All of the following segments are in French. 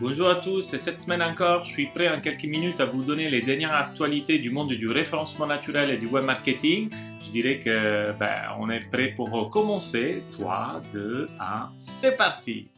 Bonjour à tous, et cette semaine encore, je suis prêt en quelques minutes à vous donner les dernières actualités du monde du référencement naturel et du web marketing. Je dirais que ben, on est prêt pour commencer. 3, 2, 1, c'est parti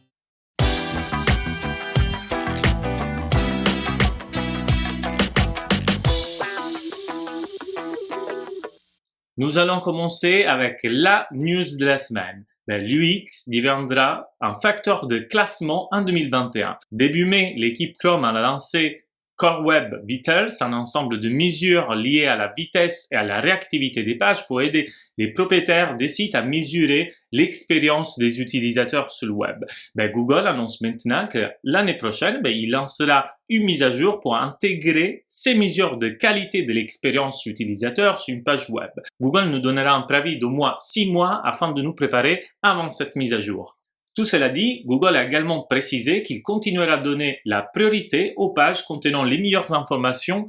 Nous allons commencer avec la news de la semaine l'UX deviendra un facteur de classement en 2021. Début mai, l'équipe Chrome a lancé Core Web Vitals, un ensemble de mesures liées à la vitesse et à la réactivité des pages pour aider les propriétaires des sites à mesurer l'expérience des utilisateurs sur le web. Ben, Google annonce maintenant que l'année prochaine, ben, il lancera une mise à jour pour intégrer ces mesures de qualité de l'expérience utilisateur sur une page web. Google nous donnera un préavis d'au moins six mois afin de nous préparer avant cette mise à jour. Tout cela dit, Google a également précisé qu'il continuera à donner la priorité aux pages contenant les meilleures informations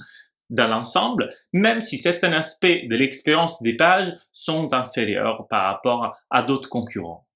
dans l'ensemble, même si certains aspects de l'expérience des pages sont inférieurs par rapport à d'autres concurrents.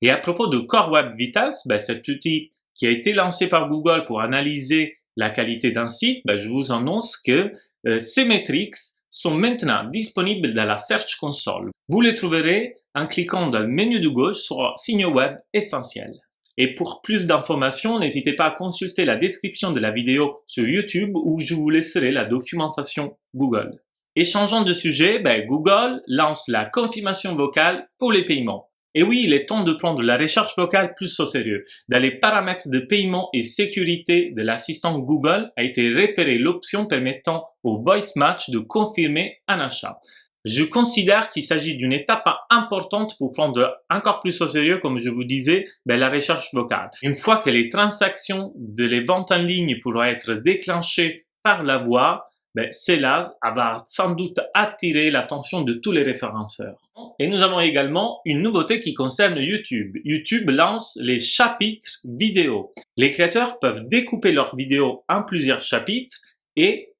Et à propos de Core Web Vitals, ben, cet outil qui a été lancé par Google pour analyser la qualité d'un site, ben, je vous annonce que euh, ces métriques sont maintenant disponibles dans la Search Console. Vous les trouverez en cliquant dans le menu de gauche sur Signaux web essentiels. Et pour plus d'informations, n'hésitez pas à consulter la description de la vidéo sur YouTube où je vous laisserai la documentation Google. Et changeant de sujet, ben, Google lance la confirmation vocale pour les paiements. Et oui, il est temps de prendre la recherche vocale plus au sérieux. Dans les paramètres de paiement et sécurité de l'assistant Google a été repérée l'option permettant au voice match de confirmer un achat. Je considère qu'il s'agit d'une étape importante pour prendre encore plus au sérieux, comme je vous disais, ben, la recherche vocale. Une fois que les transactions de les ventes en ligne pourront être déclenchées par la voix, ben, cela va sans doute attirer l'attention de tous les référenceurs. Et nous avons également une nouveauté qui concerne YouTube. YouTube lance les chapitres vidéo. Les créateurs peuvent découper leurs vidéos en plusieurs chapitres et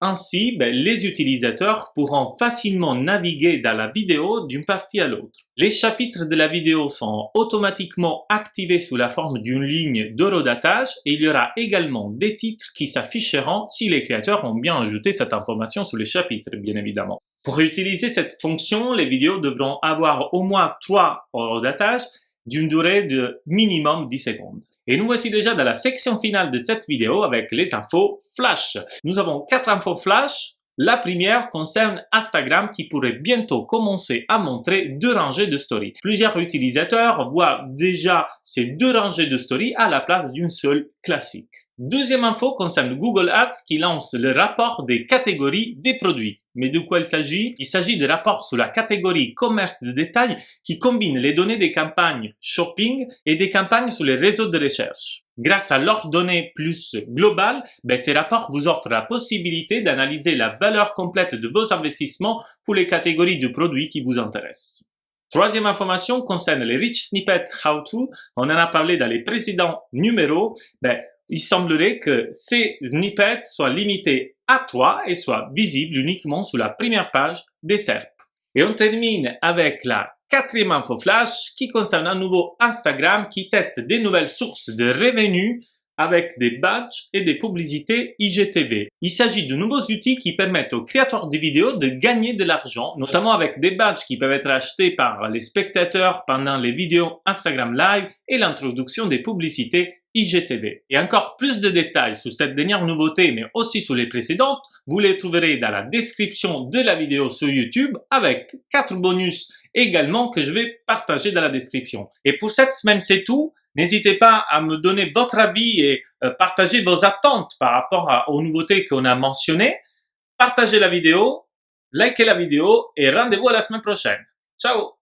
ainsi, ben, les utilisateurs pourront facilement naviguer dans la vidéo d'une partie à l'autre. Les chapitres de la vidéo sont automatiquement activés sous la forme d'une ligne d'horodatage et il y aura également des titres qui s'afficheront si les créateurs ont bien ajouté cette information sous les chapitres, bien évidemment. Pour utiliser cette fonction, les vidéos devront avoir au moins trois horodatages d'une durée de minimum 10 secondes. Et nous voici déjà dans la section finale de cette vidéo avec les infos flash. Nous avons quatre infos flash. La première concerne Instagram qui pourrait bientôt commencer à montrer deux rangées de stories. Plusieurs utilisateurs voient déjà ces deux rangées de stories à la place d'une seule classique. Deuxième info concerne Google Ads qui lance le rapport des catégories des produits. Mais de quoi il s'agit? Il s'agit de rapports sur la catégorie commerce de détail qui combine les données des campagnes shopping et des campagnes sur les réseaux de recherche. Grâce à leurs données plus globales, ben, ces rapports vous offrent la possibilité d'analyser la valeur complète de vos investissements pour les catégories de produits qui vous intéressent. Troisième information concerne les Rich Snippet How To. On en a parlé dans les précédents numéros. Ben, il semblerait que ces snippets soient limités à toi et soient visibles uniquement sur la première page des SERP. Et on termine avec la quatrième info flash qui concerne un nouveau Instagram qui teste des nouvelles sources de revenus avec des badges et des publicités IGTV. Il s'agit de nouveaux outils qui permettent aux créateurs de vidéos de gagner de l'argent, notamment avec des badges qui peuvent être achetés par les spectateurs pendant les vidéos Instagram Live et l'introduction des publicités IGTV. Et encore plus de détails sur cette dernière nouveauté, mais aussi sur les précédentes, vous les trouverez dans la description de la vidéo sur YouTube avec quatre bonus également que je vais partager dans la description. Et pour cette semaine, c'est tout. N'hésitez pas à me donner votre avis et euh, partager vos attentes par rapport aux nouveautés qu'on a mentionnées. Partagez la vidéo, likez la vidéo et rendez-vous à la semaine prochaine. Ciao